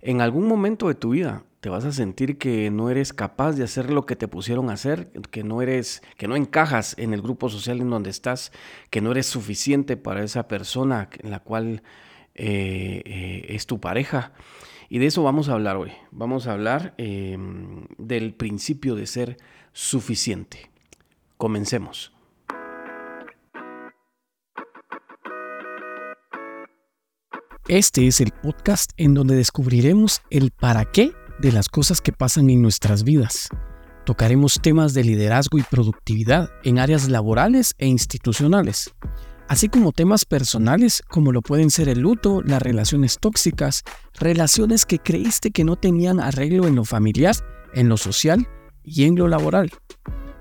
En algún momento de tu vida te vas a sentir que no eres capaz de hacer lo que te pusieron a hacer, que no eres, que no encajas en el grupo social en donde estás, que no eres suficiente para esa persona en la cual eh, eh, es tu pareja. Y de eso vamos a hablar hoy. Vamos a hablar em, del principio de ser suficiente. Comencemos. Este es el podcast en donde descubriremos el para qué de las cosas que pasan en nuestras vidas. Tocaremos temas de liderazgo y productividad en áreas laborales e institucionales, así como temas personales como lo pueden ser el luto, las relaciones tóxicas, relaciones que creíste que no tenían arreglo en lo familiar, en lo social y en lo laboral.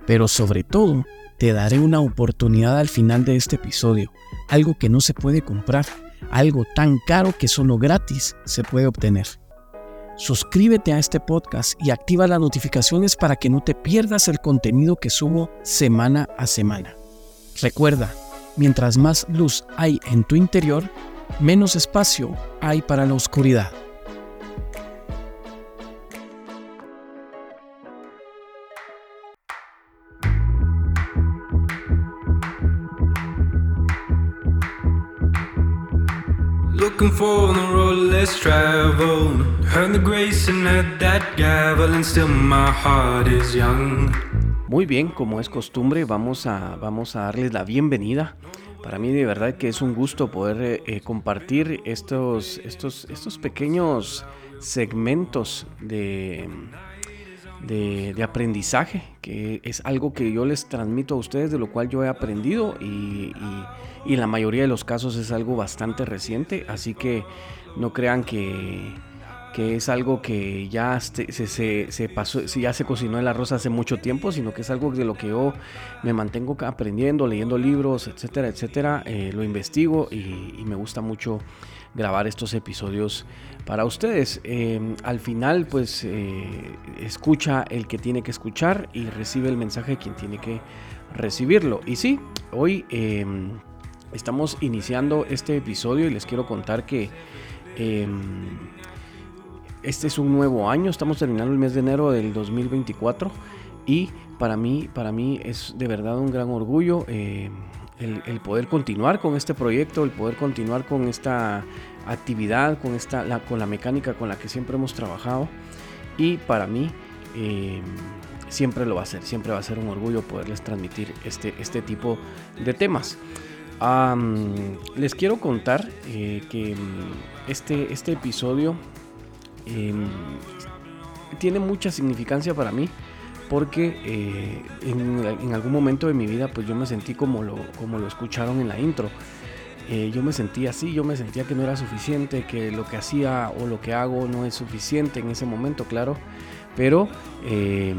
Pero sobre todo, te daré una oportunidad al final de este episodio, algo que no se puede comprar algo tan caro que solo gratis se puede obtener. Suscríbete a este podcast y activa las notificaciones para que no te pierdas el contenido que subo semana a semana. Recuerda, mientras más luz hay en tu interior, menos espacio hay para la oscuridad. Looking for the road less traveled. Heard the grace and heard that gavel, and still my heart is young. Muy bien, como es costumbre, vamos a, vamos a darles la bienvenida. Para mí de verdad que es un gusto poder eh, eh, compartir estos, estos, estos pequeños segmentos de, de, aprendizaje, que es algo que yo les transmito a ustedes, de lo cual yo he aprendido y, en la mayoría de los casos es algo bastante reciente, así que no crean que, que es algo que ya se, se, se, pasó, ya se cocinó el arroz hace mucho tiempo, sino que es algo de lo que yo me mantengo aprendiendo, leyendo libros, etcétera, etcétera, eh, lo investigo y, y me gusta mucho grabar estos episodios para ustedes. Eh, al final, pues eh, escucha el que tiene que escuchar y recibe el mensaje de quien tiene que recibirlo. Y sí, hoy em, estamos iniciando este episodio y les quiero contar que em, este es un nuevo año. Estamos terminando el mes de enero del 2024 y para mí, para mí es de verdad un gran orgullo. Em, el, poder continuar con este proyecto, el poder continuar con esta actividad, con, esta, la, con la mecánica con la que siempre hemos trabajado. Y para mí eh, siempre lo va a ser, siempre va a ser un orgullo poderles transmitir este, este tipo de temas. les quiero contar eh, que mm, este, este episodio em, tiene mucha significancia para mí porque eh, en, algún momento de mi vida pues yo me sentí como lo, como lo escucharon en la intro. Eh, yo me sentía así, yo me sentía que no era suficiente, que lo que hacía o lo que hago no es suficiente en ese momento, claro, pero em,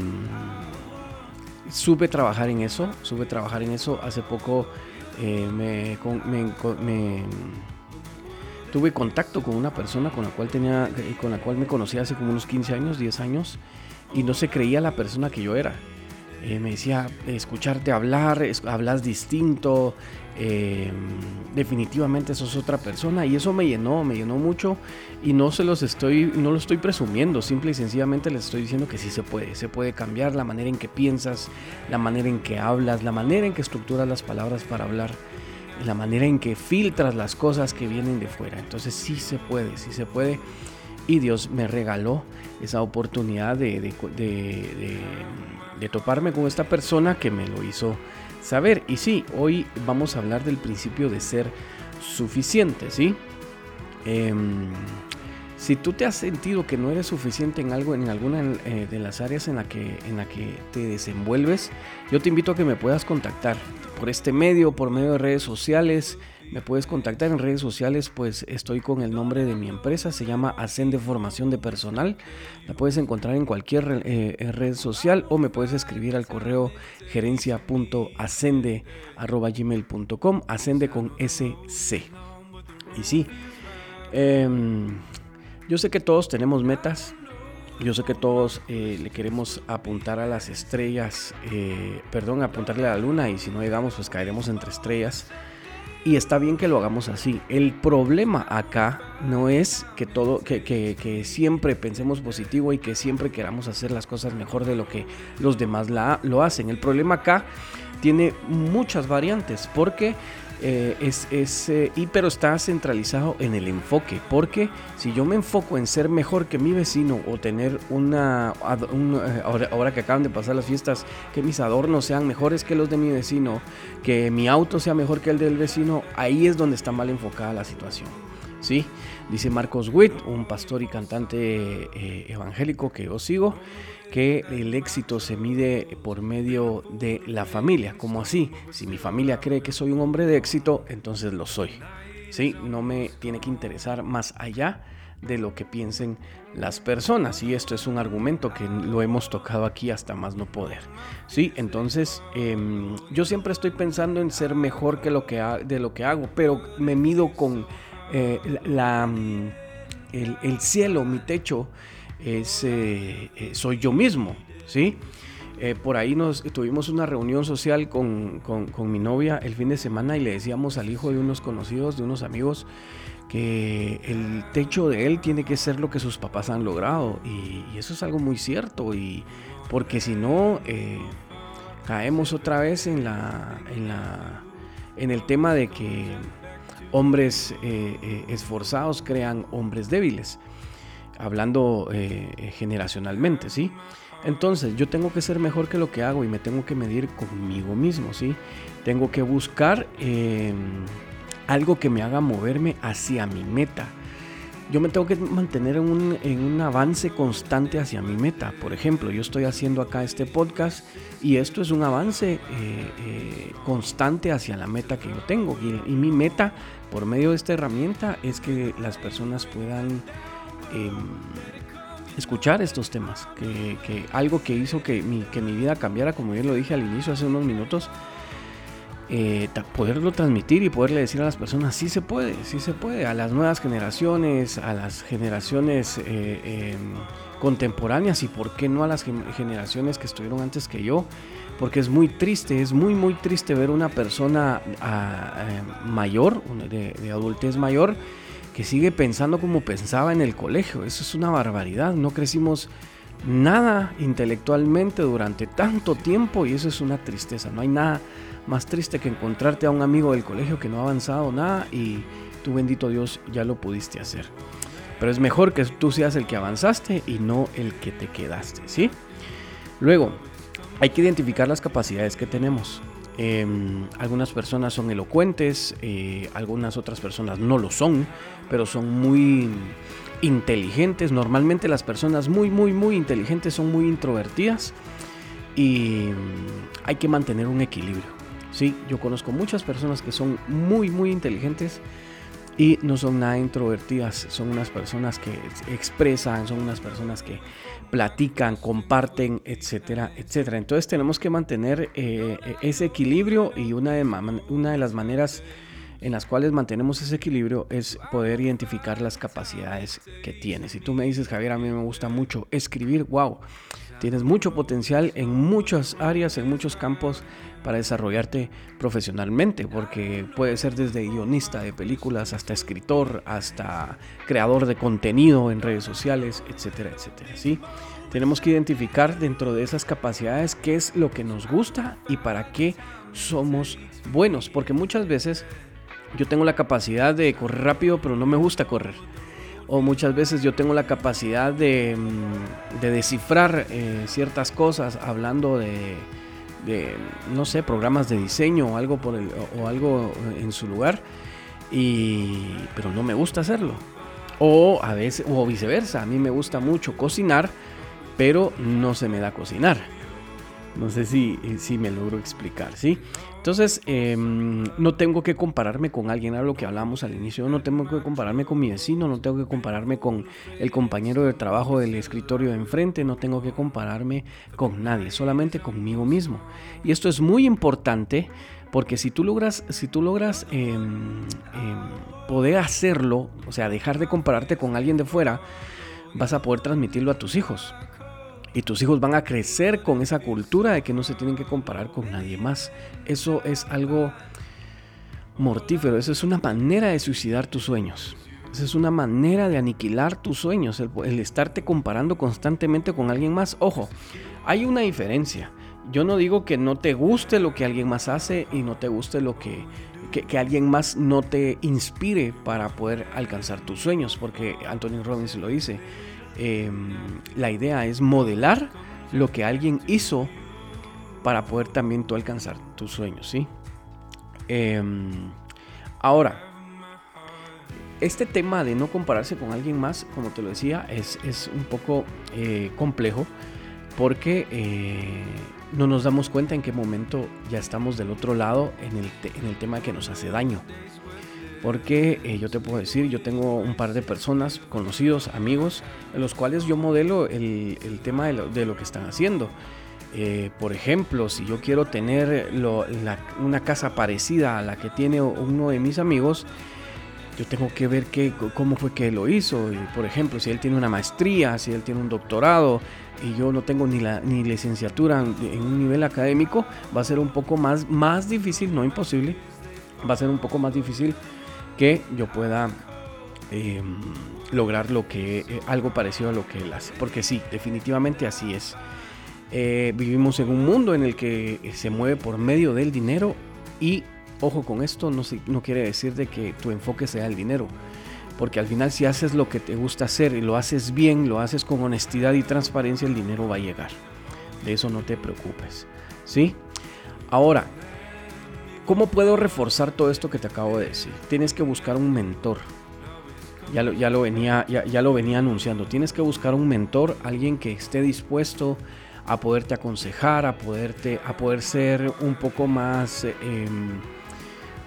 supe trabajar en eso, supe trabajar en eso. Hace poco eh, me, tuve contacto con una persona con la cual tenía, con la cual me conocí hace como unos 15 años, 10 años, y no se creía la persona que yo era. Eh, me decía, escucharte hablar, hablas distinto, eh, definitivamente sos otra persona y eso me llenó, me llenó mucho y no se los estoy, no lo estoy presumiendo, simple y sencillamente les estoy diciendo que sí se puede, se puede cambiar la manera en que piensas, la manera en que hablas, la manera en que estructuras las palabras para hablar, la manera en que filtras las cosas que vienen de fuera. Entonces sí se puede, sí se puede y Dios me regaló esa oportunidad de, de, toparme con esta persona que me lo hizo saber. Y sí, hoy vamos a hablar del principio de ser suficiente, ¿sí? Em, si tú te has sentido que no eres suficiente en algo, en alguna eh, de las áreas en la, que, en la que te desenvuelves, yo te invito a que me puedas contactar por este medio, por medio de redes sociales. Me puedes contactar en redes sociales, pues estoy con el nombre de mi empresa, se llama Ascende Formación de Personal. La puedes encontrar en cualquier eh, red social o me puedes escribir al correo gerencia.ascende.gmail.com, ascende con SC. Y sí, em, yo sé que todos tenemos metas, yo sé que todos eh, le queremos apuntar a las estrellas, eh, perdón, apuntarle a la luna y si no llegamos pues caeremos entre estrellas. Y está bien que lo hagamos así. El problema acá no es que todo, que, que, siempre pensemos positivo y que siempre queramos hacer las cosas mejor de lo que los demás la, lo hacen. El problema acá tiene muchas variantes porque eh, es, es eh, y pero está centralizado en el enfoque, porque si yo me enfoco en ser mejor que mi vecino o tener una, eh, ahora, que acaban de pasar las fiestas, que mis adornos sean mejores que los de mi vecino, que mi auto sea mejor que el del vecino, ahí es donde está mal enfocada la situación. ¿sí? Dice Marcos Witt, un pastor y cantante evangélico que yo sigo, que el éxito se mide por medio de la familia. Como así? Si mi familia cree que soy un hombre de éxito, entonces lo soy. ¿Sí? No me tiene que interesar más allá de lo que piensen las personas. Y esto es un argumento que lo hemos tocado aquí hasta más no poder. ¿Sí? Entonces, em, yo siempre estoy pensando en ser mejor que lo que de lo que hago, pero me mido con eh, la, mm, el cielo, mi techo eh, eh, soy yo mismo, ¿sí? Por ahí nos tuvimos una reunión social con, mi novia el fin de semana y le decíamos al hijo de unos conocidos, de unos amigos, que el techo de él tiene que ser lo que sus papás han logrado. Y, eso es algo muy cierto, y porque si no, caemos otra vez en, la, en, la, en el tema de que hombres esforzados crean hombres débiles hablando eh, eh, generacionalmente, ¿sí? Entonces, yo tengo que ser mejor que lo que hago y me tengo que medir conmigo mismo, ¿sí? Tengo que buscar em, algo que me haga moverme hacia mi meta. Yo me tengo que mantener en un, avance constante hacia mi meta. Por ejemplo, yo estoy haciendo acá este podcast y esto es un avance eh, constante hacia la meta que yo tengo. y mi meta, por medio de esta herramienta, es que las personas puedan Em, escuchar estos temas, que, algo que hizo que mi, que mi vida cambiara, como ya lo dije al inicio hace unos minutos, eh, poderlo transmitir y poderle decir a las personas, sí se puede, sí se puede, a las nuevas generaciones, a las generaciones eh, em, contemporáneas y por qué no a las generaciones que estuvieron antes que yo, porque es muy triste, es muy muy triste ver una persona ah, eh, mayor, de adultez mayor, que sigue pensando como pensaba en el colegio. Eso es una barbaridad. No crecimos nada intelectualmente durante tanto tiempo y eso es una tristeza. No hay nada más triste que encontrarte a un amigo del colegio que no ha avanzado nada y tu bendito Dios ya lo pudiste hacer. Pero es mejor que tú seas el que avanzaste y no el que te quedaste, ¿sí? Luego, hay que identificar las capacidades que tenemos. Em, algunas personas son elocuentes, eh, algunas otras personas no lo son, pero son muy inteligentes. Normalmente las personas muy, muy, muy inteligentes son muy introvertidas y hay que mantener un equilibrio. Sí, yo conozco muchas personas que son muy, muy inteligentes y no son nada introvertidas, son unas personas que expresan, son unas personas que platican, comparten, etcétera, etcétera. Entonces tenemos que mantener eh, ese equilibrio y una de, una de las maneras en las cuales mantenemos ese equilibrio es poder identificar las capacidades que tienes. Si tú me dices, Javier, a mí me gusta mucho escribir, wow, tienes mucho potencial en muchas áreas, en muchos campos para desarrollarte profesionalmente, porque puede ser desde guionista de películas hasta escritor, hasta creador de contenido en redes sociales, etcétera, etcétera. ¿sí? Tenemos que identificar dentro de esas capacidades qué es lo que nos gusta y para qué somos buenos, porque muchas veces yo tengo la capacidad de correr rápido, pero no me gusta correr. O muchas veces yo tengo la capacidad de, mm, descifrar eh, ciertas cosas hablando de, de, no sé, programas de diseño o algo, por el, o, algo en su lugar, y, pero no me gusta hacerlo. O a veces, o viceversa, a mí me gusta mucho cocinar, pero no se me da cocinar. No sé si, si me logro explicar, ¿sí? Entonces, em, no tengo que compararme con alguien, a lo que hablamos al inicio, no tengo que compararme con mi vecino, no tengo que compararme con el compañero de trabajo del escritorio de enfrente, no tengo que compararme con nadie, solamente conmigo mismo. Y esto es muy importante porque si tú logras, si tú logras em, em, poder hacerlo, o sea, dejar de compararte con alguien de fuera, vas a poder transmitirlo a tus hijos. Y tus hijos van a crecer con esa cultura de que no se tienen que comparar con nadie más. Eso es algo mortífero, eso es una manera de suicidar tus sueños. Esa es una manera de aniquilar tus sueños, el, estarte comparando constantemente con alguien más. Ojo, hay una diferencia. Yo no digo que no te guste lo que alguien más hace y no te guste lo que, que, alguien más no te inspire para poder alcanzar tus sueños, porque Anthony Robbins lo dice. Em, la idea es modelar lo que alguien hizo para poder también tú alcanzar tus sueños, ¿sí? Em, ahora, este tema de no compararse con alguien más, como te lo decía, es, un poco eh, complejo porque eh, no nos damos cuenta en qué momento ya estamos del otro lado en el, en el tema que nos hace daño. Porque eh, yo te puedo decir, yo tengo un par de personas, conocidos, amigos, en los cuales yo modelo el, tema de lo, que están haciendo. por ejemplo, si yo quiero tener una casa parecida a la que tiene uno de mis amigos, yo tengo que ver cómo fue que lo hizo. Por ejemplo, si él tiene una maestría, si él tiene un doctorado y yo no tengo ni la ni licenciatura en, un nivel académico, va a ser un poco más, más difícil, no imposible, va a ser un poco más difícil que yo pueda em, lograr lo que eh, algo parecido a lo que él hace. Porque sí, definitivamente así es. Eh, vivimos en un mundo en el que se mueve por medio del dinero y Ojo con esto, no, no quiere decir de que tu enfoque sea el dinero. Porque al final si haces lo que te gusta hacer y lo haces bien, lo haces con honestidad y transparencia, el dinero va a llegar. De eso no te preocupes. ¿Sí? Ahora, ¿cómo puedo reforzar todo esto que te acabo de decir? Tienes que buscar un mentor. Ya lo, ya lo, venía, ya, lo venía anunciando. Tienes que buscar un mentor, alguien que esté dispuesto a poderte aconsejar, a, poderte, a poder ser un poco más... Em,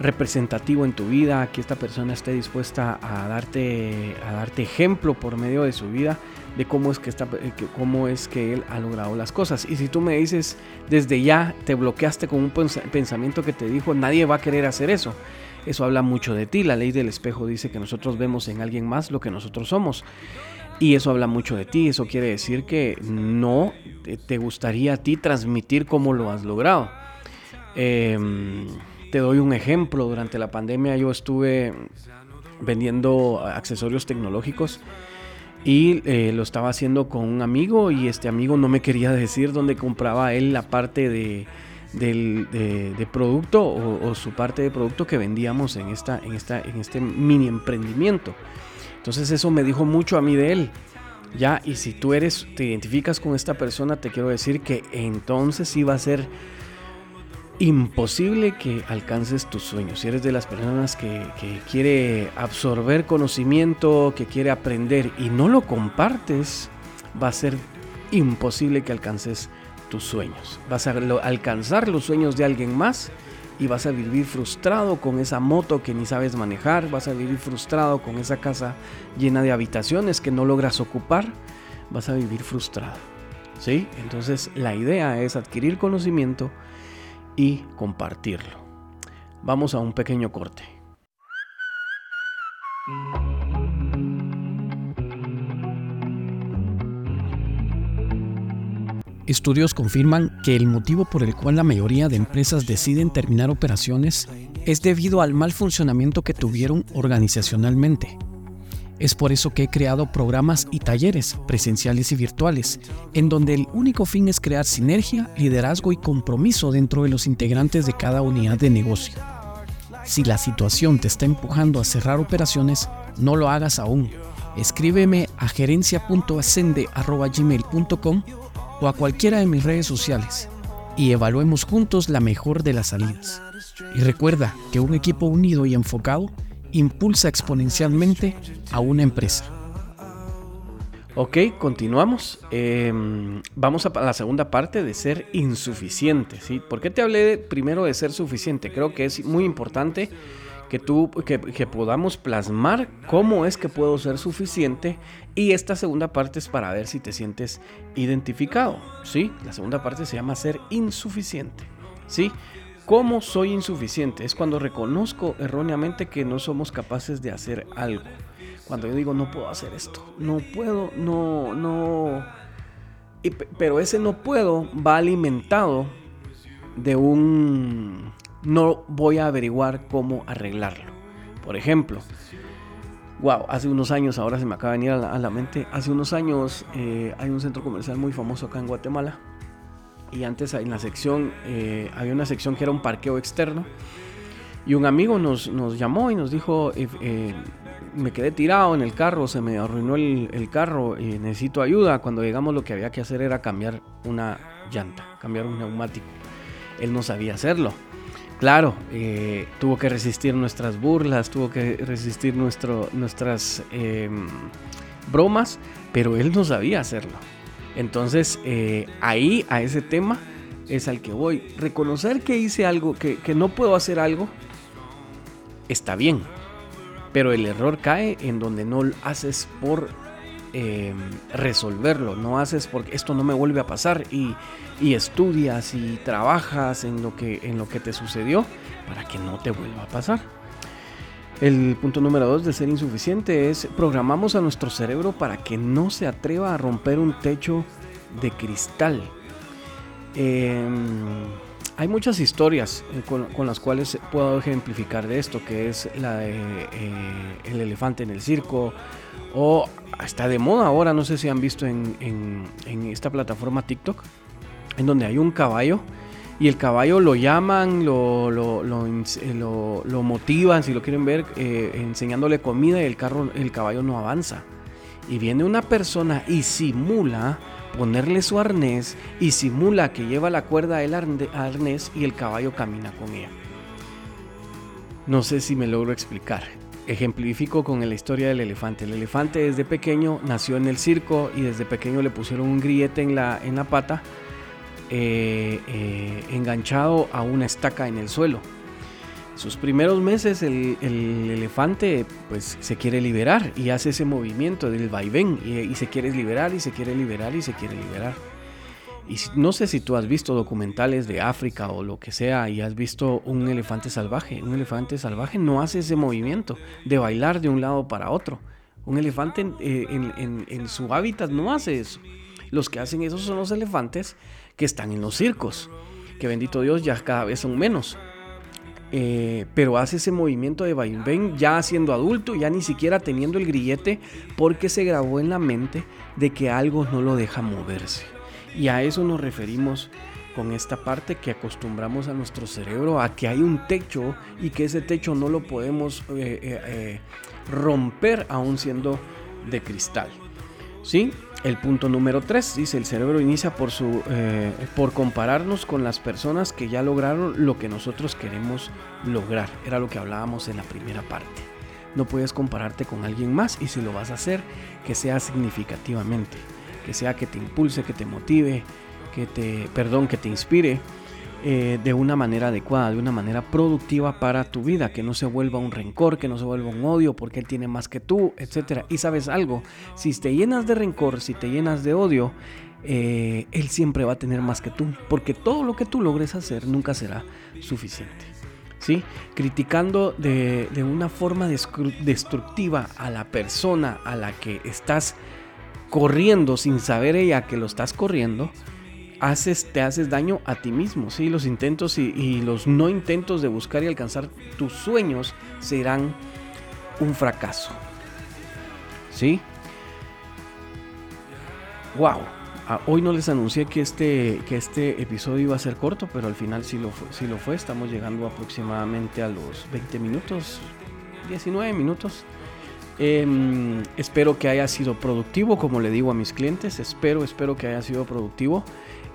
representativo en tu vida, que esta persona esté dispuesta a darte, a darte ejemplo por medio de su vida de cómo es que, está, eh, cómo es que él ha logrado las cosas. Y si tú me dices, desde ya te bloqueaste con un pensamiento que te dijo, nadie va a querer hacer eso. Eso habla mucho de ti. La ley del espejo dice que nosotros vemos en alguien más lo que nosotros somos. Y eso habla mucho de ti. Eso quiere decir que no te gustaría a ti transmitir cómo lo has logrado. Eh, te doy un ejemplo. Durante la pandemia yo estuve vendiendo accesorios tecnológicos y eh, lo estaba haciendo con un amigo y este amigo no me quería decir dónde compraba él la parte de, de, producto o, su parte de producto que vendíamos en, esta, en, esta, en este mini emprendimiento. Entonces eso me dijo mucho a mí de él. Ya, y si tú eres, te identificas con esta persona, te quiero decir que entonces va a ser imposible que alcances tus sueños. Si eres de las personas que, quiere absorber conocimiento, que quiere aprender y no lo compartes, va a ser imposible que alcances tus sueños. Vas a alcanzar los sueños de alguien más y vas a vivir frustrado con esa moto que ni sabes manejar, vas a vivir frustrado con esa casa llena de habitaciones que no logras ocupar, vas a vivir frustrado. ¿Sí? Entonces la idea es adquirir conocimiento, y compartirlo. Vamos a un pequeño corte. Estudios confirman que el motivo por el cual la mayoría de empresas deciden terminar operaciones es debido al mal funcionamiento que tuvieron organizacionalmente es por eso que he creado programas y talleres presenciales y virtuales, en donde el único fin es crear sinergia, liderazgo y compromiso dentro de los integrantes de cada unidad de negocio. Si la situación te está empujando a cerrar operaciones, no lo hagas aún. Escríbeme a gerencia.ascende.gmail.com o a cualquiera de mis redes sociales y evaluemos juntos la mejor de las salidas. Y recuerda que un equipo unido y enfocado impulsa exponencialmente a una empresa. Ok, continuamos. Em, vamos a la segunda parte de ser insuficiente. ¿sí? ¿Por qué te hablé primero de ser suficiente? Creo que es muy importante que tú que, podamos plasmar cómo es que puedo ser suficiente y esta segunda parte es para ver si te sientes identificado, ¿sí? La segunda parte se llama ser insuficiente, ¿sí? ¿Cómo soy insuficiente? Es cuando reconozco erróneamente que no somos capaces de hacer algo. Cuando yo digo, no puedo hacer esto, no puedo, no, no. pero ese no puedo va alimentado de un, no voy a averiguar cómo arreglarlo. Por ejemplo, wow, hace unos años, ahora se me acaba de venir a la, mente, hace unos años eh, hay un centro comercial muy famoso acá en Guatemala y antes en la sección, eh, había una sección que era un parqueo externo y un amigo nos, nos llamó y nos dijo, eh, me quedé tirado en el carro, se me arruinó el, carro necesito ayuda. Cuando llegamos lo que había que hacer era cambiar una llanta, cambiar un neumático. Él no sabía hacerlo. Claro, eh, tuvo que resistir nuestras burlas, tuvo que resistir nuestro, nuestras em, bromas, pero él no sabía hacerlo. Entonces, eh, ahí a ese tema es al que voy. Reconocer que hice algo, que, que no puedo hacer algo, está bien. Pero el error cae en donde no lo haces por Em, resolverlo, no haces porque esto no me vuelve a pasar y, estudias y trabajas en lo, que, en lo que te sucedió para que no te vuelva a pasar. El punto número dos de ser insuficiente es programamos a nuestro cerebro para que no se atreva a romper un techo de cristal. Em, hay muchas historias eh, con, las cuales puedo ejemplificar de esto, que es la de eh, el elefante en el circo o está de moda ahora, no sé si han visto en, esta plataforma TikTok, en donde hay un caballo y el caballo lo llaman, lo, lo, lo, motivan, si lo quieren ver, eh, enseñándole comida y el, carro, el caballo no avanza. Y viene una persona y simula ponerle su arnés y simula que lleva la cuerda del arnés y el caballo camina con ella. No sé si me logro explicar ejemplifico con la historia del elefante. El elefante desde pequeño nació en el circo y desde pequeño le pusieron un grillete en la, en la pata eh, eh, enganchado a una estaca en el suelo. Sus primeros meses el, elefante pues se quiere liberar y hace ese movimiento del vaivén y se quiere liberar y se quiere liberar y se quiere liberar. Y no sé si tú has visto documentales de África o lo que sea y has visto un elefante salvaje. Un elefante salvaje no hace ese movimiento de bailar de un lado para otro. Un elefante eh, en, su hábitat no hace eso. Los que hacen eso son los elefantes que están en los circos. Que bendito Dios ya cada vez son menos. Eh, pero hace ese movimiento de vaivén ya siendo adulto, ya ni siquiera teniendo el grillete, porque se grabó en la mente de que algo no lo deja moverse. Y a eso nos referimos con esta parte que acostumbramos a nuestro cerebro a que hay un techo y que ese techo no lo podemos eh, eh, romper aún siendo de cristal. ¿Sí? El punto número 3 dice, el cerebro inicia por, su, por compararnos con las personas que ya lograron lo que nosotros queremos lograr. Era lo que hablábamos en la primera parte. No puedes compararte con alguien más y si lo vas a hacer, que sea significativamente que sea que te impulse, que te motive, que te, perdón, que te inspire eh, de una manera adecuada, de una manera productiva para tu vida, que no se vuelva un rencor, que no se vuelva un odio porque él tiene más que tú, etc. Y sabes algo, si te llenas de rencor, si te llenas de odio, eh, él siempre va a tener más que tú, porque todo lo que tú logres hacer nunca será suficiente. ¿Sí? Criticando de, de una forma destructiva a la persona a la que estás corriendo sin saber ella que lo estás corriendo, haces, te haces daño a ti mismo. ¿sí? Los intentos y, los no intentos de buscar y alcanzar tus sueños serán un fracaso. ¿Sí? ¡Wow! Ah, hoy no les anuncié que este, que este episodio iba a ser corto, pero al final sí lo, fue, sí lo fue. Estamos llegando aproximadamente a los 20 minutos, 19 minutos. Em, espero que haya sido productivo, como le digo a mis clientes. Espero, espero que haya sido productivo.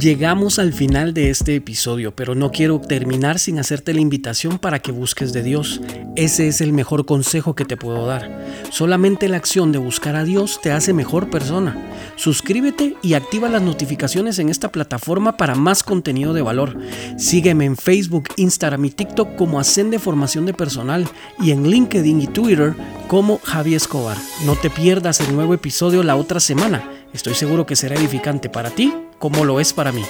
Llegamos al final de este episodio, pero no quiero terminar sin hacerte la invitación para que busques de Dios. Ese es el mejor consejo que te puedo dar. Solamente la acción de buscar a Dios te hace mejor persona. Suscríbete y activa las notificaciones en esta plataforma para más contenido de valor. Sígueme en Facebook, Instagram y TikTok como Ascende Formación de Personal y en LinkedIn y Twitter como Javi Escobar. No te pierdas el nuevo episodio la otra semana. Estoy seguro que será edificante para ti como lo es para mí.